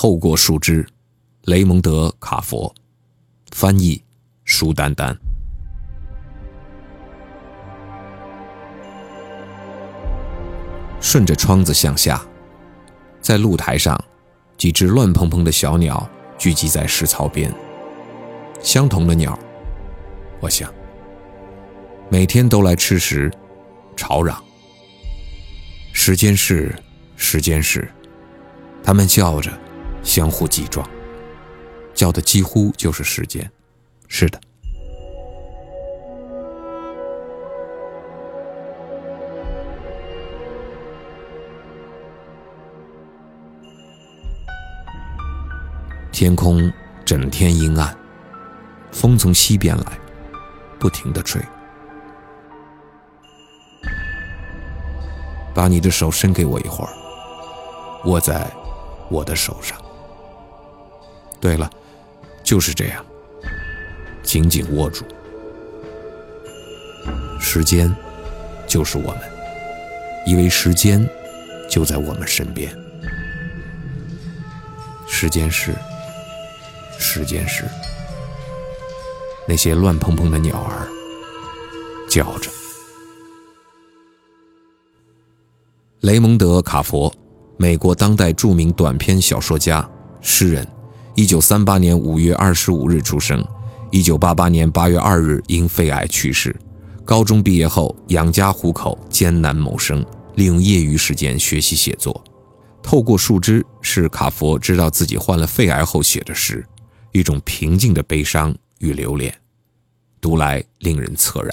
透过树枝，雷蒙德·卡佛，翻译舒丹丹。顺着窗子向下，在露台上，几只乱蓬蓬的小鸟聚集在石槽边。相同的鸟，我想，每天都来吃食，吵嚷。时间是，时间是，它们叫着，相互击撞，叫的几乎就是时间。是的。天空整天阴暗，风从西边来，不停的吹。把你的手伸给我一会儿，握在我的手上。对了，就是这样，紧紧握住。时间就是我们，以为时间就在我们身边。时间是。时间是那些乱蓬蓬的鸟儿叫着。雷蒙德·卡佛，美国当代著名短篇小说家、诗人，一九三八年五月二十五日出生，一九八八年八月二日因肺癌去世。高中毕业后养家糊口，艰难谋生，利用业余时间学习写作。透过树枝是卡佛知道自己患了肺癌后写的诗。一种平静的悲伤与留恋，读来令人恻然。